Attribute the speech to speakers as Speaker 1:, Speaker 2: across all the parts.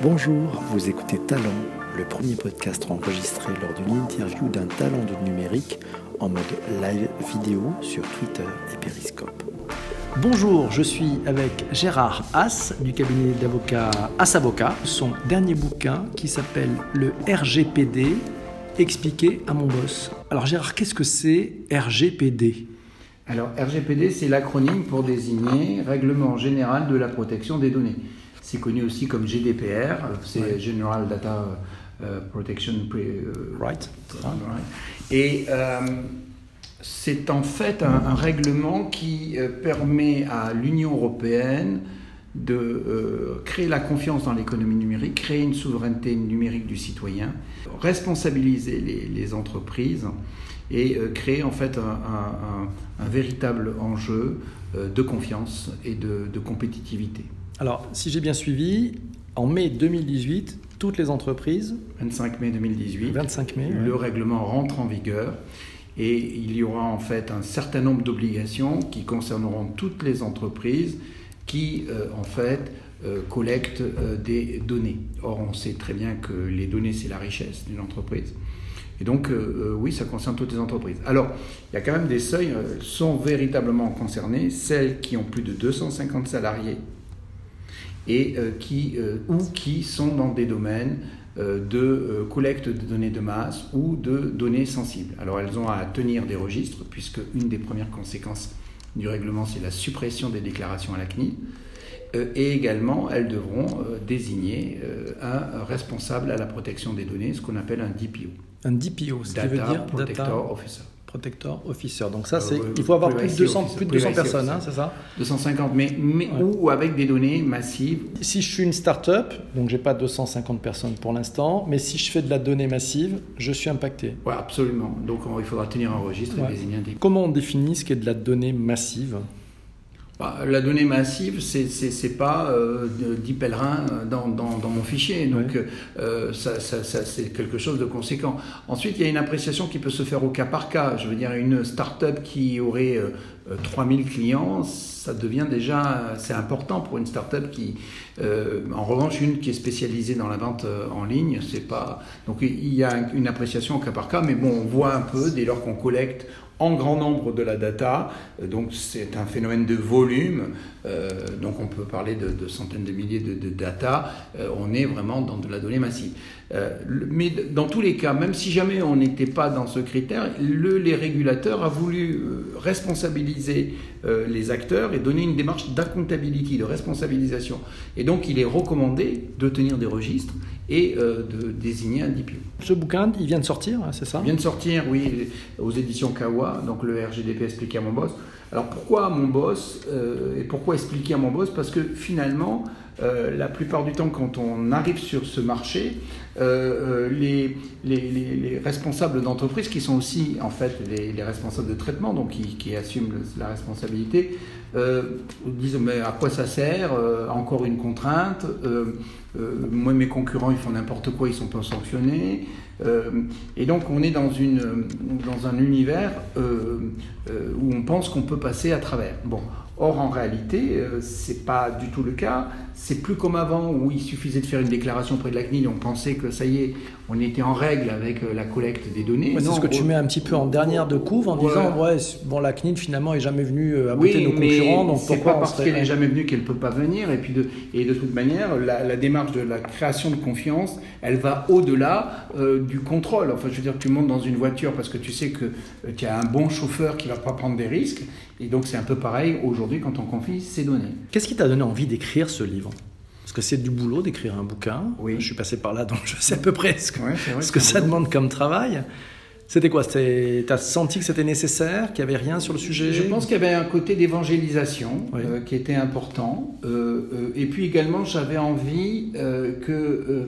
Speaker 1: Bonjour, vous écoutez Talent, le premier podcast enregistré lors d'une interview d'un talent de numérique en mode live vidéo sur Twitter et Periscope. Bonjour, je suis avec Gérard Haas du cabinet d'avocats Haas Avocat. Son dernier bouquin qui s'appelle Le RGPD, expliqué à mon boss. Alors Gérard, qu'est-ce que c'est RGPD
Speaker 2: Alors RGPD, c'est l'acronyme pour désigner Règlement général de la protection des données. C'est connu aussi comme GDPR, c'est General Data euh, Protection
Speaker 1: euh, Right.
Speaker 2: Et euh, c'est en fait un, règlement qui permet à l'Union européenne de créer la confiance dans l'économie numérique, créer une souveraineté numérique du citoyen, responsabiliser les, entreprises et créer en fait un, véritable enjeu de confiance et de compétitivité.
Speaker 1: Alors, si j'ai bien suivi, en mai 2018, toutes les entreprises.
Speaker 2: 25 mai 2018.
Speaker 1: 25 mai.
Speaker 2: Le règlement rentre en vigueur et il y aura en fait un certain nombre d'obligations qui concerneront toutes les entreprises qui, euh, en fait, euh, collectent euh, des données. Or, on sait très bien que les données, c'est la richesse d'une entreprise. Et donc, oui, ça concerne toutes les entreprises. Alors, il y a quand même des seuils, sont véritablement concernés celles qui ont plus de 250 salariés et euh, qui, euh, ou qui sont dans des domaines euh, de collecte de données de masse ou de données sensibles. Alors elles ont à tenir des registres, puisque une des premières conséquences du règlement, c'est la suppression des déclarations à la CNIL. et également, elles devront désigner un responsable à la protection des données, ce qu'on appelle un DPO.
Speaker 1: Un DPO,
Speaker 2: ce qui veut dire Protector Officer.
Speaker 1: Protector Officer. Donc ça, c'est, il faut avoir plus de 200, plus de 200 personnes, hein, c'est ça
Speaker 2: 250, mais, mais ou avec des données massives.
Speaker 1: Si je suis une start-up, donc j'ai pas 250 personnes pour l'instant, mais si je fais de la donnée massive, je suis impacté.
Speaker 2: Oui, absolument. Donc il faudra tenir un registre et désigner un
Speaker 1: Comment on définit ce qu'est de la donnée massive?
Speaker 2: Bah, la donnée massive, c'est n'est pas euh, 10 pèlerins dans, dans, dans, mon fichier. Donc, euh, ça, ça, ça c'est quelque chose de conséquent. Ensuite, il y a une appréciation qui peut se faire au cas par cas. Je veux dire, une start-up qui aurait euh, 3000 clients, ça devient déjà, c'est important pour une start-up qui, euh, en revanche, une qui est spécialisée dans la vente euh, en ligne, c'est pas. Donc il y a une appréciation au cas par cas, mais bon, on voit un peu dès lors qu'on collecte en grand nombre de la data, euh, donc c'est un phénomène de volume, donc on peut parler de, centaines de milliers de, de data, on est vraiment dans de la donnée massive. Mais dans tous les cas, même si jamais on n'était pas dans ce critère, le, les régulateurs a voulu responsabiliser les acteurs et donner une démarche d'accountability, de responsabilisation. Et donc il est recommandé de tenir des registres et euh, de désigner un DPO.
Speaker 1: Ce bouquin, il vient de sortir, hein, c'est ça?
Speaker 2: Il vient de sortir, oui, aux éditions Kawa, donc le RGDP expliqué à mon boss. Alors pourquoi à mon boss euh, et pourquoi expliquer à mon boss? Parce que finalement, euh, la plupart du temps, quand on arrive sur ce marché, les, les, responsables d'entreprise, qui sont aussi en fait les, responsables de traitement, donc qui, assument la responsabilité, disent mais à quoi ça sert Encore une contrainte euh, moi, mes concurrents, ils font n'importe quoi, ils sont pas sanctionnés. Euh, et donc, on est dans, dans un univers euh, où on pense qu'on peut passer à travers. Bon, Or, en réalité, euh, c'est pas du tout le cas. C'est plus comme avant où il suffisait de faire une déclaration auprès de la CNIL, on pensait que ça y est, on était en règle avec euh, la collecte des données.
Speaker 1: c'est ce que tu mets un petit peu en dernière de couve en disant ouais, bon, la CNIL finalement est jamais venue euh, à oui, nos concurrents, donc
Speaker 2: c'est pas parce qu'elle est jamais venue qu'elle peut pas venir. Et puis de, et de toute manière, la, démarche de la création de confiance, elle va au-delà du contrôle. Enfin, je veux dire, tu montes dans une voiture parce que tu sais que tu as un bon chauffeur qui va pas prendre des risques. Et donc c'est un peu pareil aujourd'hui quand on confie ces données.
Speaker 1: Qu'est-ce qui t'a donné envie d'écrire ce livre? Parce que c'est du boulot d'écrire un bouquin.
Speaker 2: Oui.
Speaker 1: Je suis passé par là, donc je sais à peu près ce que, ça demande comme travail. C'était quoi? Tu as senti que c'était nécessaire, qu'il n'y avait rien sur le sujet?
Speaker 2: Je pense qu'il y avait un côté d'évangélisation euh, qui était important. Euh, euh, et puis également, j'avais envie que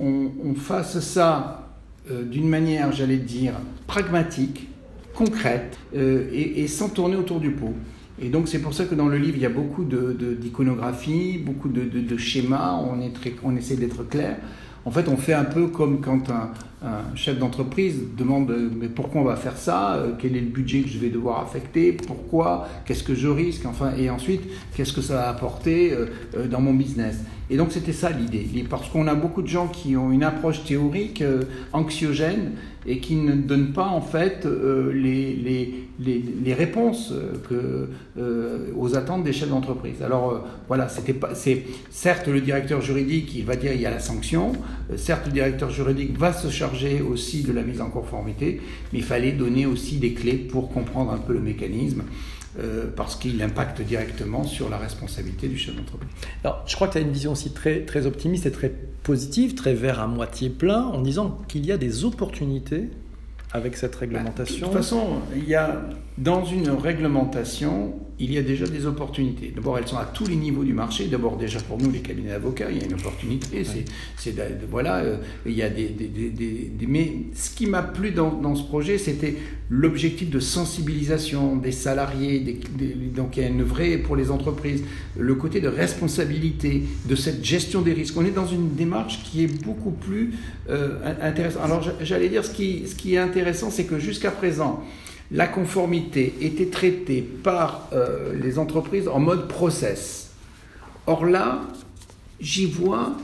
Speaker 2: on, fasse ça d'une manière, j'allais dire, pragmatique, concrète et, sans tourner autour du pot. Et donc c'est pour ça que dans le livre, il y a beaucoup d'iconographie, de, beaucoup de, schémas, on, est très, on essaie d'être clair. En fait, on fait un peu comme quand un, un chef d'entreprise demande mais pourquoi on va faire ça? Euh, Quel est le budget que je vais devoir affecter? Pourquoi? Qu'est-ce que je risque? Enfin, et ensuite, qu'est-ce que ça va apporter euh, euh, dans mon business? Et donc, c'était ça l'idée. Parce qu'on a beaucoup de gens qui ont une approche théorique anxiogène et qui ne donnent pas en fait les, les, les, les, réponses que, aux attentes des chefs d'entreprise. Alors voilà, c'était pas, c'est certes le directeur juridique qui va dire il y a la sanction, certes le directeur juridique va se charger aussi de la mise en conformité, mais il fallait donner aussi des clés pour comprendre un peu le mécanisme. Euh, parce qu'il impacte directement sur la responsabilité du chef d'entreprise.
Speaker 1: Alors, je crois que tu as une vision aussi très, très optimiste et très positive, très vert à moitié plein, en disant qu'il y a des opportunités avec cette réglementation.
Speaker 2: de toute façon, il y a dans une réglementation, il y a déjà des opportunités. D'abord, elles sont à tous les niveaux du marché. D'abord, déjà pour nous, les cabinets d'avocats, il y a une opportunité. C'est, voilà, euh, il y a des, des, des, mais ce qui m'a plu dans, dans ce projet, c'était l'objectif de sensibilisation des salariés. donc, il y a une vraie pour les entreprises, le côté de responsabilité, de cette gestion des risques. On est dans une démarche qui est beaucoup plus euh, intéressante. Alors, j'allais dire, ce qui, ce qui est intéressant, c'est que jusqu'à présent, la conformité était traitée par euh, les entreprises en mode process. Or là, j'y vois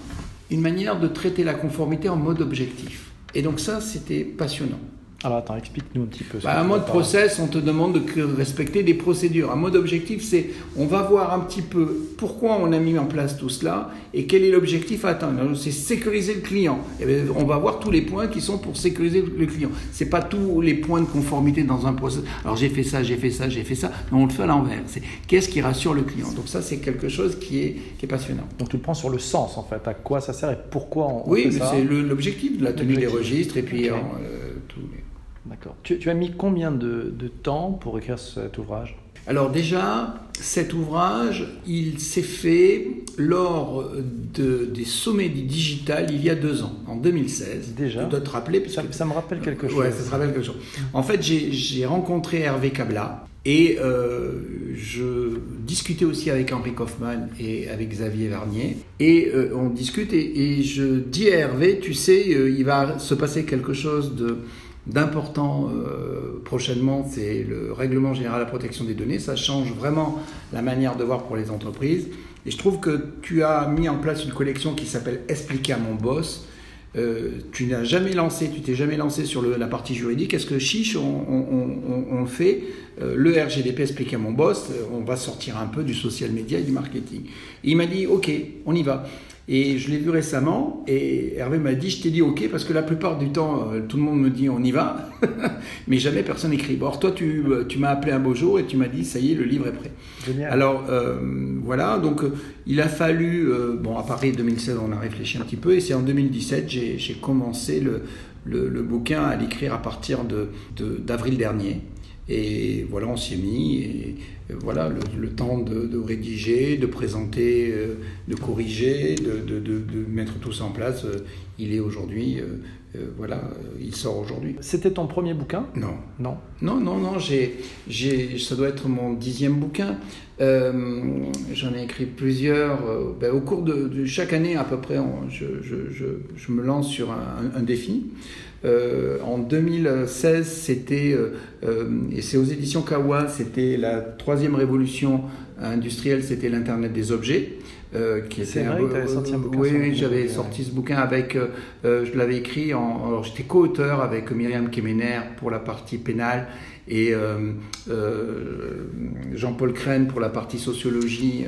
Speaker 2: une manière de traiter la conformité en mode objectif. Et donc ça, c'était passionnant.
Speaker 1: Alors attends, explique-nous un petit peu.
Speaker 2: Bah, un mode process, on te demande de respecter des procédures. Un mode objectif, c'est on va voir un petit peu pourquoi on a mis en place tout cela et quel est l'objectif à atteindre. C'est sécuriser le client. Et eh on va voir tous les points qui sont pour sécuriser le client. C'est pas tous les points de conformité dans un process. Alors j'ai fait ça, j'ai fait ça, j'ai fait ça. Mais on le fait à l'envers. C'est qu'est-ce qui rassure le client? Donc ça, c'est quelque chose qui est, qui est passionnant.
Speaker 1: Donc tu le prends sur le sens en fait. À quoi ça sert et pourquoi on,
Speaker 2: oui, fait ça? Oui, c'est l'objectif de la tenue des registres et puis euh, tout.
Speaker 1: D'accord. Tu, as mis combien de, temps pour écrire cet ouvrage?
Speaker 2: Alors déjà, cet ouvrage, il s'est fait lors de, des sommets du digital il y a deux ans, en 2016.
Speaker 1: Déjà
Speaker 2: Tu dois te rappeler
Speaker 1: parce ça, que... ça me rappelle quelque chose.
Speaker 2: Ouais, ça te rappelle quelque chose. En fait, j'ai rencontré Hervé Cabla et euh, je discutais aussi avec Henri Kaufmann et avec Xavier Varnier. Et euh, on discute et, et, je dis à Hervé, tu sais, euh, il va se passer quelque chose de d'important euh, prochainement, c'est le règlement général de la protection des données. Ça change vraiment la manière de voir pour les entreprises. Et je trouve que tu as mis en place une collection qui s'appelle Expliquer à mon boss. Euh, tu n'as jamais lancé, tu t'es jamais lancé sur la partie juridique. Est-ce que chiche, on, fait? Euh, le RGDP expliquer à mon boss On va sortir un peu du social media et du marketing. Et il m'a dit, ok, on y va. Et je l'ai vu récemment et Hervé m'a dit, je t'ai dit OK parce que la plupart du temps, euh, tout le monde me dit on y va, mais jamais personne n'écrit. Or, toi, tu, euh, tu m'as appelé un beau jour et tu m'as dit, ça y est, le livre est prêt.
Speaker 1: Génial.
Speaker 2: Alors, euh, voilà, donc il a fallu, bon, à Paris 2016, on a réfléchi un petit peu et c'est en 2017, j'ai commencé le, le, le, bouquin à l'écrire à partir d'avril de, d'avril dernier. Et voilà, on s'y est mis. Et, voilà, le, temps de, rédiger, de présenter, euh, de corriger, de, de, mettre tout ça en place, euh, il est aujourd'hui, euh, voilà, il sort aujourd'hui.
Speaker 1: C'était ton premier bouquin?
Speaker 2: Non.
Speaker 1: Non?
Speaker 2: Non, non, non, j'ai, ça doit être mon dixième bouquin. J'en ai écrit plusieurs. Ben, au cours de, chaque année, à peu près, je, je, je, je, me lance sur un, un défi. Euh, en 2016, c'était, euh, euh, et c'est aux éditions Kawa, c'était la troisième révolution industrielle, c'était l'Internet des objets.
Speaker 1: qui c'est vrai avais sorti un bouquin.
Speaker 2: Oui, j'avais sorti ce bouquin avec, je l'avais écrit, en, alors j'étais co-auteur avec Myriam Kemener pour la partie pénale et Jean-Paul Crène pour la partie sociologie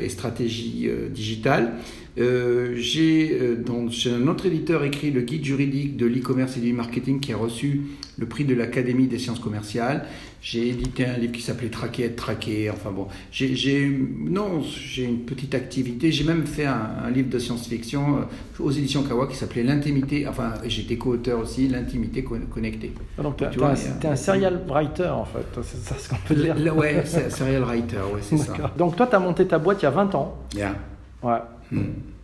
Speaker 2: et stratégie digitale. Euh, j'ai euh, chez un autre éditeur écrit le guide juridique de l'e-commerce et du marketing qui a reçu le prix de l'Académie des sciences commerciales. J'ai édité un livre qui s'appelait Traquer, être traqué. Enfin bon, j'ai non, j'ai une petite activité. J'ai même fait un, livre de science-fiction euh, aux éditions Kawa qui s'appelait L'intimité. Enfin, j'étais co-auteur aussi, L'intimité connectée.
Speaker 1: Ah, donc, tu es, un, serial writer en fait, c'est ça ce qu'on peut dire.
Speaker 2: ouais, serial writer, ouais, c'est ça.
Speaker 1: Donc toi, tu as monté ta boîte il y a 20 ans.
Speaker 2: Yeah.
Speaker 1: Ouais.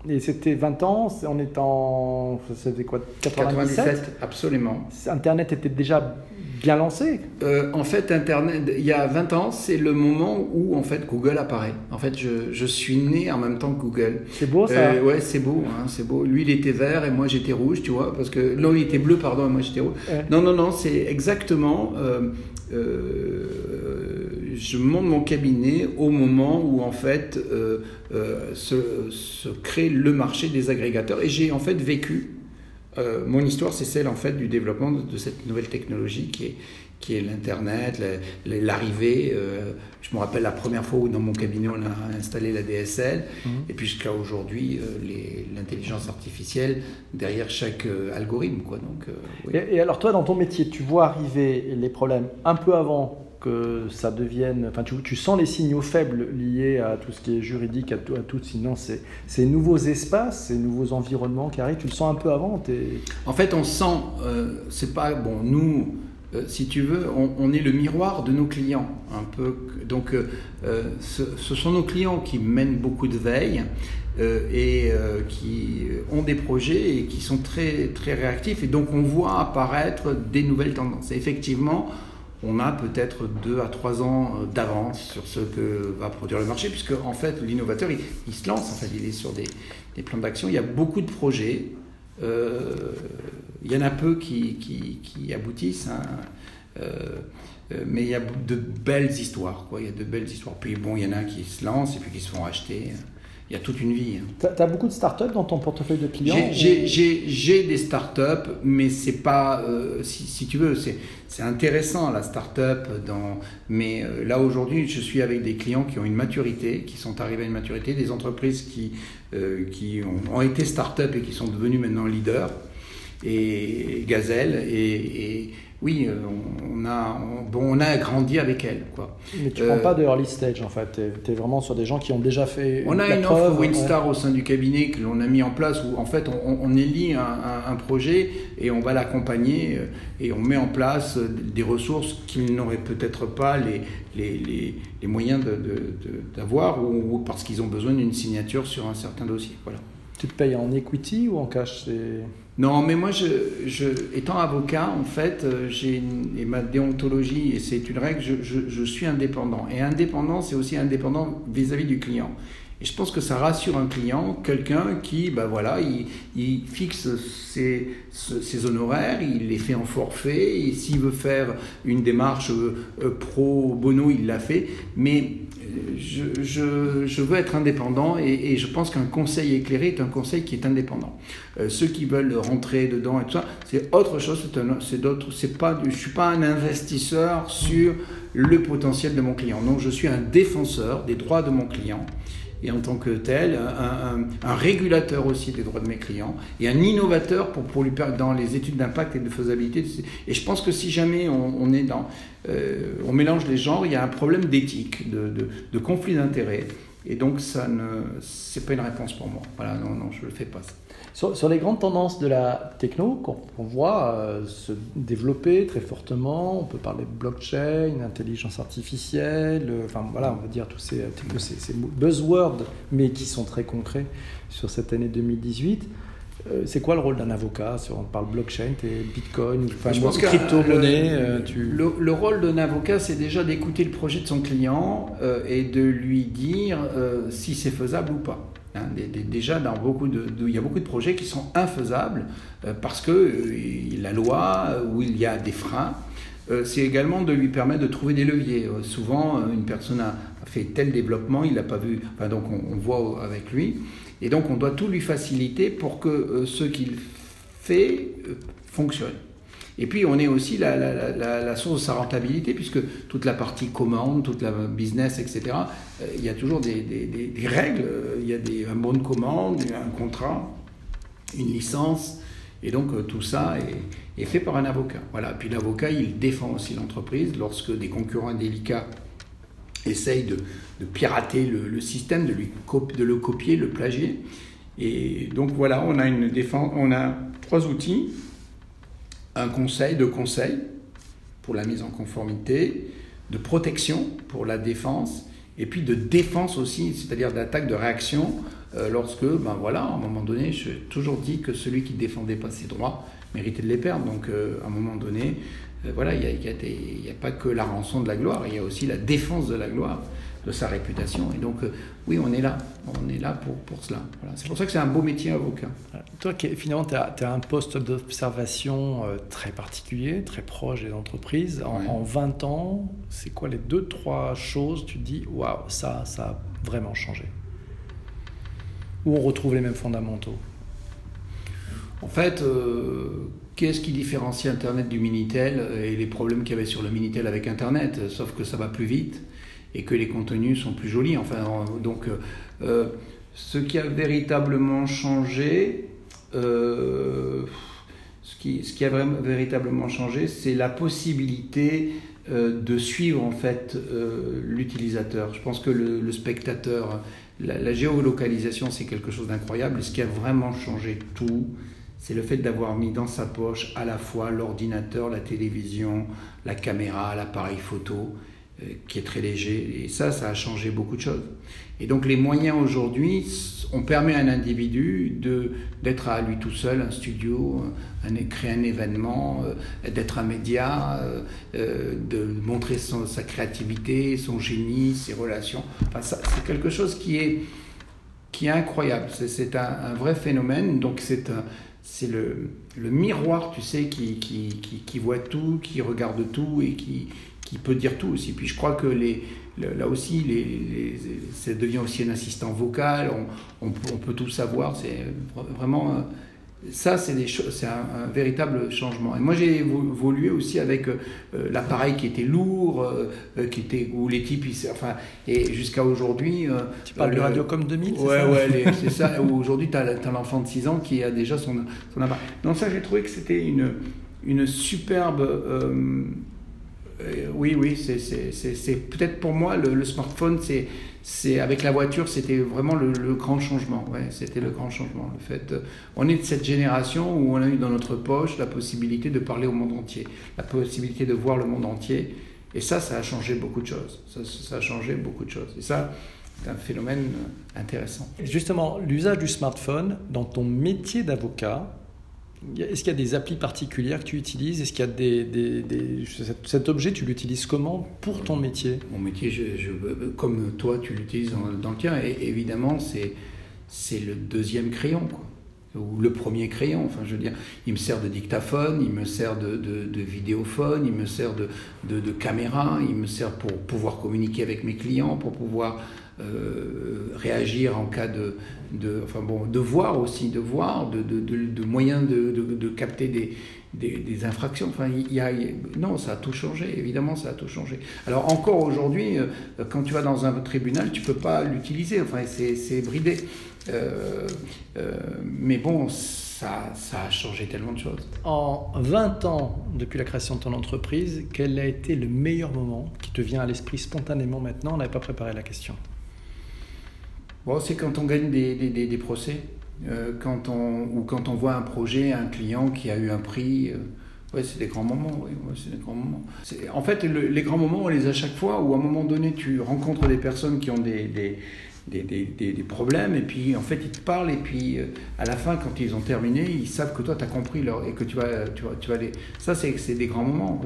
Speaker 1: Et c'était 20 ans, on est en. C'était quoi
Speaker 2: 97, Absolument.
Speaker 1: Internet était déjà bien lancé.
Speaker 2: Euh, en fait, Internet, il y a 20 ans, c'est le moment où en fait Google apparaît. En fait, je, je suis né en même temps que Google.
Speaker 1: C'est beau ça.
Speaker 2: Euh, ouais, c'est beau, hein, c'est beau. Lui, il était vert et moi j'étais rouge, tu vois, parce que non, il était bleu, pardon, et moi j'étais rouge. Non, non, non, c'est exactement. Euh, je monte mon cabinet au moment où en fait se, se, crée le marché des agrégateurs et j'ai en fait vécu euh, mon histoire, c'est celle en fait du développement de, cette nouvelle technologie qui est, qui est l'Internet, l'arrivée. Euh, je me rappelle la première fois où dans mon cabinet on a installé la DSL, mhm. et puis jusqu'à aujourd'hui euh, l'intelligence artificielle derrière chaque algorithme. Quoi. Donc,
Speaker 1: et, et, alors toi, dans ton métier, tu vois arriver les problèmes un peu avant que ça devienne. Enfin, tu, tu, sens les signaux faibles liés à tout ce qui est juridique, à tout, à tout sinon ces, ces nouveaux espaces, ces nouveaux environnements qui arrivent, tu le sens un peu avant
Speaker 2: En fait, on sent, euh, c'est pas. Bon, nous, euh, si tu veux, on, est le miroir de nos clients, un peu. Donc, euh, ce, ce, sont nos clients qui mènent beaucoup de veille. et qui ont des projets et qui sont très, très réactifs. Et donc on voit apparaître des nouvelles tendances. Et effectivement, on a peut-être deux à trois ans euh, d'avance sur ce que va produire le marché, puisque en fait l'innovateur il, se lance, en fait, il est sur des, plans d'action. Il y a beaucoup de projets, euh, il y en a peu qui, aboutissent, hein. euh, mais il y a de belles histoires. Quoi. Il y a de belles histoires. Puis bon, il y en a qui se lancent et puis qui se font acheter il y a toute une vie.
Speaker 1: Hein. Tu as, beaucoup de startups dans ton portefeuille de clients
Speaker 2: J'ai des startups, mais c'est pas, euh, si, tu veux, c'est intéressant la startup. Dans, mais euh, là aujourd'hui, je suis avec des clients qui ont une maturité, qui sont arrivés à une maturité, des entreprises qui, euh, qui ont, ont, été startups et qui sont devenues maintenant leaders, et Gazelle, et, et oui, euh, on a, bon, on a grandi avec elle. Quoi.
Speaker 1: Mais tu ne prends pas de early stage en fait, tu es, vraiment sur des gens qui ont déjà fait.
Speaker 2: On a une offre Winstar au sein du cabinet que l'on a mis en place où en fait on, on élit un, un, projet et on va l'accompagner euh, et on met en place des ressources qu'ils n'auraient peut-être pas les, les, les, les moyens d'avoir ou, ou, parce qu'ils ont besoin d'une signature sur un certain dossier. Voilà.
Speaker 1: Tu te payes en equity ou en cash
Speaker 2: non, mais moi, je, étant avocat, en fait, euh, j'ai ma déontologie, et c'est une règle, je, suis indépendant. Et indépendant, c'est aussi indépendant vis-à-vis du client. Et je pense que ça rassure un client, quelqu'un qui, ben voilà, il, fixe ses, ses, honoraires, il les fait en forfait, et s'il veut faire une démarche euh, pro bono, il l'a fait. Mais je, veux être indépendant et, je pense qu'un conseil éclairé est un conseil qui est indépendant. Euh, ceux qui veulent rentrer dedans et tout ça, c'est autre chose, c'est d'autres, c'est pas, suis pas un investisseur sur le potentiel de mon client. Non, je suis un défenseur des droits de mon client et en tant que tel, un, régulateur aussi des droits de mes clients et un innovateur pour, pour lui dans les études d'impact et de faisabilité. Et je pense que si jamais on, est dans, euh, on mélange les genres, il y a un problème d'éthique, de conflit d'intérêts. Et donc, ça ne, c'est pas une réponse pour moi. Voilà, non, non, je le fais pas.
Speaker 1: Sur, sur, les grandes tendances de la techno qu'on voit euh, se développer très fortement, on peut parler de blockchain, intelligence artificielle, euh, enfin voilà, on va dire tous ces, ces, ces, buzzwords, mais qui sont très concrets sur cette année 2018. Euh, c'est quoi le rôle d'un avocat Si on parle blockchain, es Bitcoin, enfin, je pense crypto-monnaie
Speaker 2: le, tu... le, le, rôle d'un avocat, c'est déjà d'écouter le projet de son client et de lui dire si c'est faisable ou pas. Hein, déjà, dans beaucoup de, il y a beaucoup de projets qui sont infaisables euh, parce que euh, la loi ou il y a des freins. c'est également de lui permettre de trouver des leviers. souvent, une personne a, fait tel développement, il l'a pas vu, donc on, voit avec lui. Et donc on doit tout lui faciliter pour que euh, ce qu'il fait euh, fonctionne. Et puis on est aussi la, source de sa rentabilité, puisque toute la partie commande, toute la business, etc., euh, il y a toujours des, règles, il y a un bon de commande, un contrat, une licence, et donc tout ça est, fait par un avocat. Voilà. Puis l'avocat, il défend aussi l'entreprise lorsque des concurrents indélicats essaye de, de pirater le, le, système, de, lui de le copier, le plagier. Et donc voilà, on a une défense, on a trois outils un conseil de conseil pour la mise en conformité, de protection pour la défense et puis de défense aussi, c'est-à-dire d'attaque, de réaction, lorsque, ben voilà, à un moment donné, j'ai toujours dit que celui qui ne défendait pas ses droits méritait de les perdre. Donc, à un moment donné, voilà, il n'y a, pas que la rançon de la gloire, il y a aussi la défense de la gloire de sa réputation. Et donc, euh, oui, on est là. On est là pour, pour cela. C'est pour ça que c'est un beau métier avocat.
Speaker 1: Toi, finalement, tu as, un poste d'observation euh, très particulier, très proche des entreprises. En, 20 ans, c'est quoi les deux, trois choses Tu te dis, waouh, ça, ça a vraiment changé? Où on retrouve les mêmes fondamentaux?
Speaker 2: En fait, euh, qu'est-ce qui différencie Internet du Minitel et les problèmes qu'il y avait sur le Minitel avec Internet? Sauf que ça va plus vite et que les contenus sont plus jolis. Enfin, donc, euh, euh, ce qui a véritablement changé, euh, ce, qui, ce qui a vraiment, véritablement changé, c'est la possibilité de suivre en fait l'utilisateur. Je pense que le, spectateur, la, géolocalisation, c'est quelque chose d'incroyable. Ce qui a vraiment changé tout, c'est le fait d'avoir mis dans sa poche à la fois l'ordinateur, la télévision, la caméra, l'appareil photo euh, qui est très léger. Et ça, ça a changé beaucoup de choses. Et donc les moyens aujourd'hui, on permet à un individu d'être à lui tout seul, un studio, un, créer un événement, euh, d'être un média, euh, de montrer sa créativité, son génie, ses relations. Enfin, c'est quelque chose qui est, qui est incroyable. C'est un, vrai phénomène. Donc c'est c'est le, le, miroir, tu sais, qui, qui, qui voit tout, qui regarde tout et qui, qui peut dire tout aussi. Puis je crois que les, là aussi, les, ça devient aussi un assistant vocal, on, on, peut tout savoir, c'est vraiment... Euh, ça, c'est un, un, véritable changement. Et moi, j'ai évolué aussi avec euh, l'appareil qui était lourd, euh, qui était où les types, enfin, et jusqu'à aujourd'hui.
Speaker 1: tu parles du Radiocom 2000,
Speaker 2: c'est ouais, Ouais, c'est ça. Aujourd'hui, tu as, as l'enfant de 6 ans qui a déjà son, son appareil. Donc ça, j'ai trouvé que c'était une, une superbe oui, oui, c'est peut-être pour moi le, smartphone, c'est avec la voiture, c'était vraiment le, grand changement. Ouais, c'était le grand changement. Le fait, euh, on est de cette génération où on a eu dans notre poche la possibilité de parler au monde entier, la possibilité de voir le monde entier. Et ça, ça a changé beaucoup de choses. Ça, ça a changé beaucoup de choses. Et ça, c'est un phénomène intéressant.
Speaker 1: Justement, l'usage du smartphone dans ton métier d'avocat, est-ce qu'il y a des applis particulières que tu utilises? Est-ce qu'il y a des, cet objet, tu l'utilises comment pour ton métier?
Speaker 2: Mon métier, comme toi, tu l'utilises dans, le tien. Évidemment, c'est c'est le deuxième crayon, quoi. ou le premier crayon. Enfin, je veux dire, il me sert de dictaphone, il me sert de, vidéophone, il me sert de, caméra, il me sert pour pouvoir communiquer avec mes clients, pour pouvoir euh, réagir en cas de, enfin bon, de voir aussi, de voir, de, de, moyens de, capter des, des, infractions. Enfin, il y a, non, ça a tout changé, évidemment, ça a tout changé. Alors encore aujourd'hui, euh, quand tu vas dans un tribunal, tu peux pas l'utiliser, enfin, c'est bridé. Euh, mais bon, ça, ça, a changé tellement de choses.
Speaker 1: En 20 ans depuis la création de ton entreprise, quel a été le meilleur moment qui te vient à l'esprit spontanément maintenant? On n'avait pas préparé la question.
Speaker 2: Bon, c'est quand on gagne des, des, des, procès, euh, quand on, ou quand on voit un projet, un client qui a eu un prix. Euh, ouais, c'est des grands moments. Ouais, c'est des grands moments. En fait, les grands moments, on les a chaque fois où à un moment donné, tu rencontres des personnes qui ont des, des des, des, des, problèmes et puis en fait ils te parlent et puis euh, à la fin quand ils ont terminé ils savent que toi tu as compris leur, et que tu vas, tu tu vas les... ça c'est des grands moments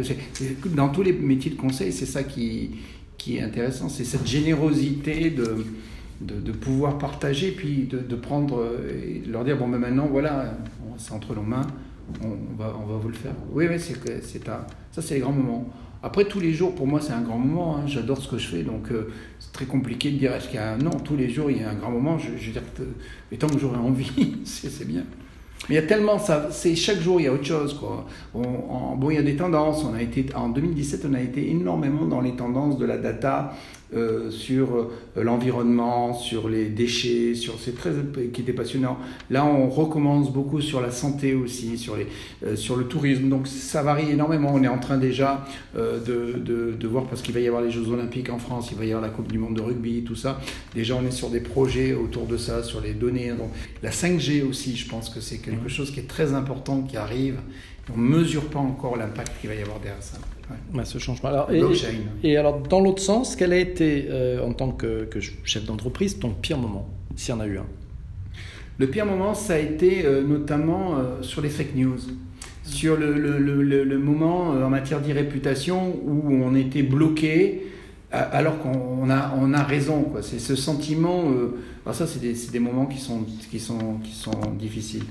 Speaker 2: dans tous les métiers de conseil c'est ça qui, qui est intéressant c'est cette générosité de de, pouvoir partager, puis de, prendre et de leur dire bon, ben maintenant, voilà, c'est entre nos mains, on, va, on va vous le faire. Oui, oui, c'est, ça, c'est les grands moments. Après, tous les jours, pour moi, c'est un grand moment. Hein. J'adore ce que je fais, donc euh, c'est très compliqué de dire est-ce qu'il y a un... Non, tous les jours, il y a un grand moment. Je, je veux dire, et tant que j'aurai envie, c'est, bien. Mais il y a tellement ça, c'est chaque jour il y a autre chose quoi. bon, il y a des tendances. On a été en 2017, on a été énormément dans les tendances de la data, euh, sur euh, l'environnement, sur les déchets, sur c'est très qui était passionnant. Là, on recommence beaucoup sur la santé aussi, sur les euh, sur le tourisme. Donc ça varie énormément. On est en train déjà de, de, de, voir parce qu'il va y avoir les Jeux Olympiques en France, il va y avoir la Coupe du Monde de rugby, tout ça. Déjà, on est sur des projets autour de ça, sur les données. Donc la 5G aussi, je pense que c'est quelque chose qui est très important qui arrive On ne mesure pas encore l'impact qu'il va y avoir derrière ça.
Speaker 1: Ouais. ce changement. Alors, et, et, alors, dans l'autre sens, quel a été, euh, en tant que, chef d'entreprise, ton pire moment, s'il y en a eu un?
Speaker 2: Le pire moment, ça a été euh, notamment euh, sur les fake news. Sur le, le, le, le moment en matière d'irréputation où on était bloqué alors qu'on a, on a raison. C'est ce sentiment. ça, c'est des, des, moments qui sont, qui sont, qui sont difficiles.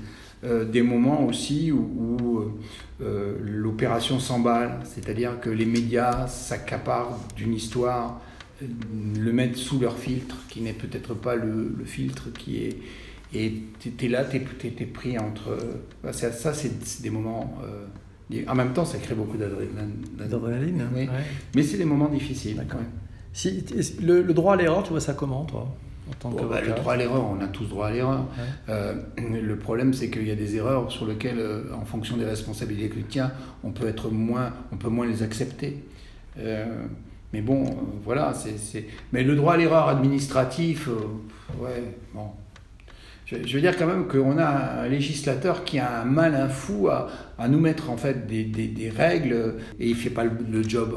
Speaker 2: Euh, des moments aussi où, euh, euh, l'opération s'emballe, c'est-à-dire que les médias s'accaparent d'une histoire, le mettent sous leur filtre, qui n'est peut-être pas le, filtre qui est... Et tu es là, tu es, pris entre... ça, ça c'est des moments... en même temps, ça crée beaucoup
Speaker 1: d'adrénaline.
Speaker 2: Oui. Mais c'est des moments difficiles.
Speaker 1: Si, le, le droit à l'erreur, tu vois ça comment, toi?
Speaker 2: Bah, le droit à l'erreur, on a tous droit à l'erreur. Euh, le problème, c'est qu'il y a des erreurs sur lesquelles, euh, en fonction des responsabilités que tu tiens, on peut être moins, on peut moins les accepter. Euh, mais bon, voilà, c'est. Mais le droit à l'erreur administratif, ouais, bon, je, veux dire quand même qu'on a un législateur qui a un malin fou à, à nous mettre en fait des, des, règles et il fait pas le, job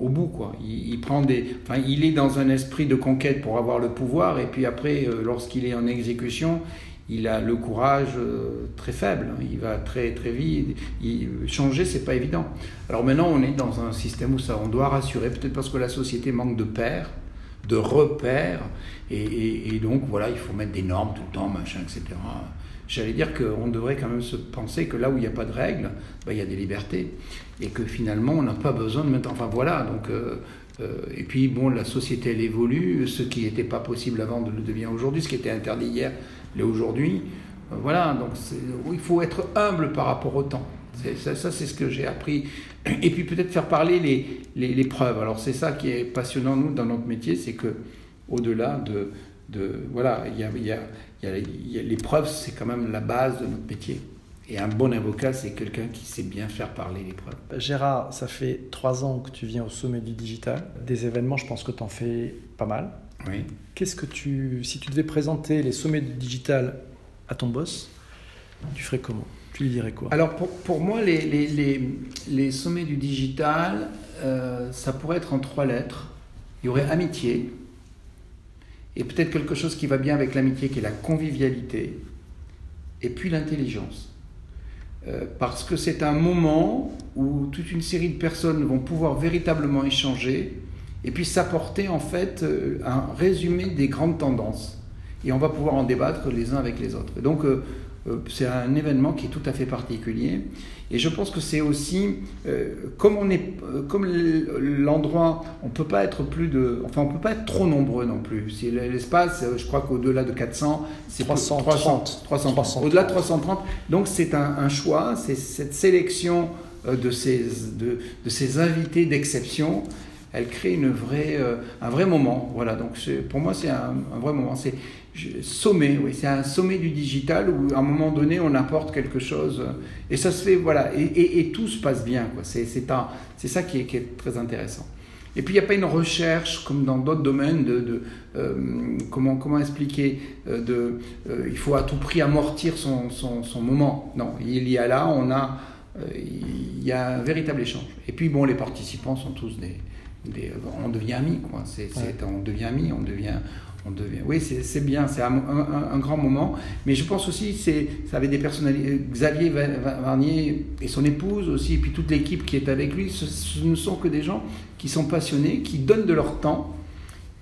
Speaker 2: au bout quoi. Il, prend des, enfin, il est dans un esprit de conquête pour avoir le pouvoir et puis après, euh, lorsqu'il est en exécution, il a le courage euh, très faible. Hein. Il va très très vite. Il, changer, c'est pas évident. Alors maintenant, on est dans un système où ça, on doit rassurer, peut-être parce que la société manque de pères de repères. Et, donc, voilà, il faut mettre des normes tout le temps, machin, etc. J'allais dire qu'on devrait quand même se penser que là où il n'y a pas de règles, bah, il y a des libertés. Et que finalement, on n'a pas besoin de mettre. Enfin, voilà. Donc, euh, euh, et puis, bon, la société, elle évolue. Ce qui n'était pas possible avant le devient aujourd'hui. Ce qui était interdit hier l'est aujourd'hui. Euh, voilà. Donc, il faut être humble par rapport au temps. Ça, ça c'est ce que j'ai appris. Et puis peut-être faire parler les, les, les preuves. Alors c'est ça qui est passionnant, nous, dans notre métier, c'est que au-delà de, de... Voilà, il y a, y, a, y a, les preuves, c'est quand même la base de notre métier. Et un bon avocat, c'est quelqu'un qui sait bien faire parler les preuves.
Speaker 1: Gérard, ça fait trois ans que tu viens au sommet du digital. Des événements, je pense que tu en fais pas mal.
Speaker 2: Oui.
Speaker 1: Qu'est-ce que tu... Si tu devais présenter les sommets du digital à ton boss, tu ferais comment? Tu dirais quoi?
Speaker 2: Alors pour, pour moi, les, les, les, les, sommets du digital, euh, ça pourrait être en trois lettres. Il y aurait amitié, et peut-être quelque chose qui va bien avec l'amitié, qui est la convivialité, et puis l'intelligence. Euh, parce que c'est un moment où toute une série de personnes vont pouvoir véritablement échanger et puis s'apporter en fait euh, un résumé des grandes tendances. Et on va pouvoir en débattre les uns avec les autres. donc euh, c'est un événement qui est tout à fait particulier. Et je pense que c'est aussi, euh, comme on est, euh, comme l'endroit, on peut pas être plus de, enfin on peut pas être trop nombreux non plus. Si l'espace, je crois qu'au-delà de 400,
Speaker 1: c'est 330.
Speaker 2: 330. Au-delà de 330. Donc c'est un, un, choix, c'est cette sélection de ces, de, de ces invités d'exception elle crée une vraie, un vrai moment. Voilà, donc pour moi, c'est un, vrai moment. C'est sommet, oui, c'est un sommet du digital où à un moment donné on apporte quelque chose et ça se fait, voilà, et, tout se passe bien. C'est, ça qui est, qui est, très intéressant. Et puis il n'y a pas une recherche comme dans d'autres domaines de, euh, comment, comment expliquer, euh, de, euh, il faut à tout prix amortir son, son, son, moment. Non, il y a là, on a, il y a un véritable échange. Et puis bon, les participants sont tous des, des on devient amis, quoi. On devient amis, on devient, devient. Oui, c'est bien, c'est un, grand moment. Mais je pense aussi, c'est, ça avait des personnalités. Xavier Varnier et son épouse aussi, et puis toute l'équipe qui est avec lui, ce, ne sont que des gens qui sont passionnés, qui donnent de leur temps.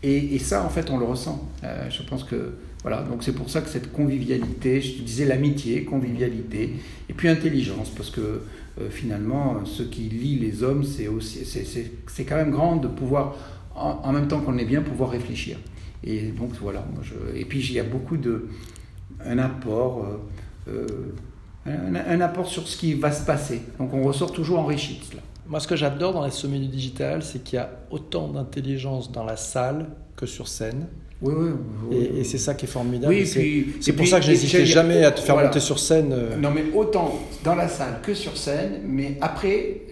Speaker 2: Et, ça, en fait, on le ressent. Euh, je pense que. Voilà, donc c'est pour ça que cette convivialité, je disais l'amitié, convivialité, et puis intelligence, parce que euh, finalement, ce qui lie les hommes, c'est aussi, c'est quand même grand de pouvoir, en même temps qu'on est bien, pouvoir réfléchir. Et donc voilà, et puis il y a beaucoup de. un apport. Euh, euh, un, apport sur ce qui va se passer. Donc on ressort toujours enrichi de cela.
Speaker 1: Moi, ce que j'adore dans les sommets du digital, c'est qu'il y a autant d'intelligence dans la salle que sur scène.
Speaker 2: Oui,
Speaker 1: oui. et, c'est ça qui est formidable. Oui, c'est pour ça que j'hésitais jamais à te faire monter sur scène. Euh.
Speaker 2: Non, mais autant dans la salle que sur scène, mais après,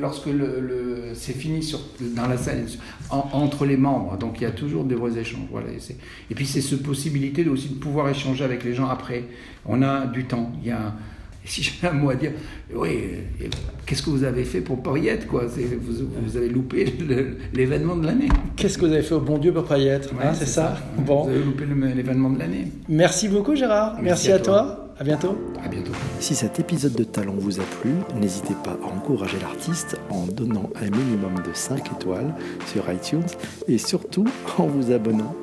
Speaker 2: lorsque le, c'est fini sur, dans la salle, entre les membres, donc il y a toujours des vrais échanges. Voilà, et, et puis c'est cette possibilité aussi de pouvoir échanger avec les gens après. On a du temps. Il y a si j'ai un mot à dire, oui, qu'est-ce que vous avez fait pour Payette quoi? Vous, vous, avez loupé l'événement de l'année.
Speaker 1: Qu'est-ce que vous avez fait au bon Dieu pour Payette hein, C'est ça,
Speaker 2: Bon. Vous avez loupé l'événement de l'année.
Speaker 1: Merci beaucoup Gérard. Merci, à, toi. À bientôt.
Speaker 2: À bientôt.
Speaker 1: Si cet épisode de Talent vous a plu, n'hésitez pas à encourager l'artiste en donnant un minimum de 5 étoiles sur iTunes et surtout en vous abonnant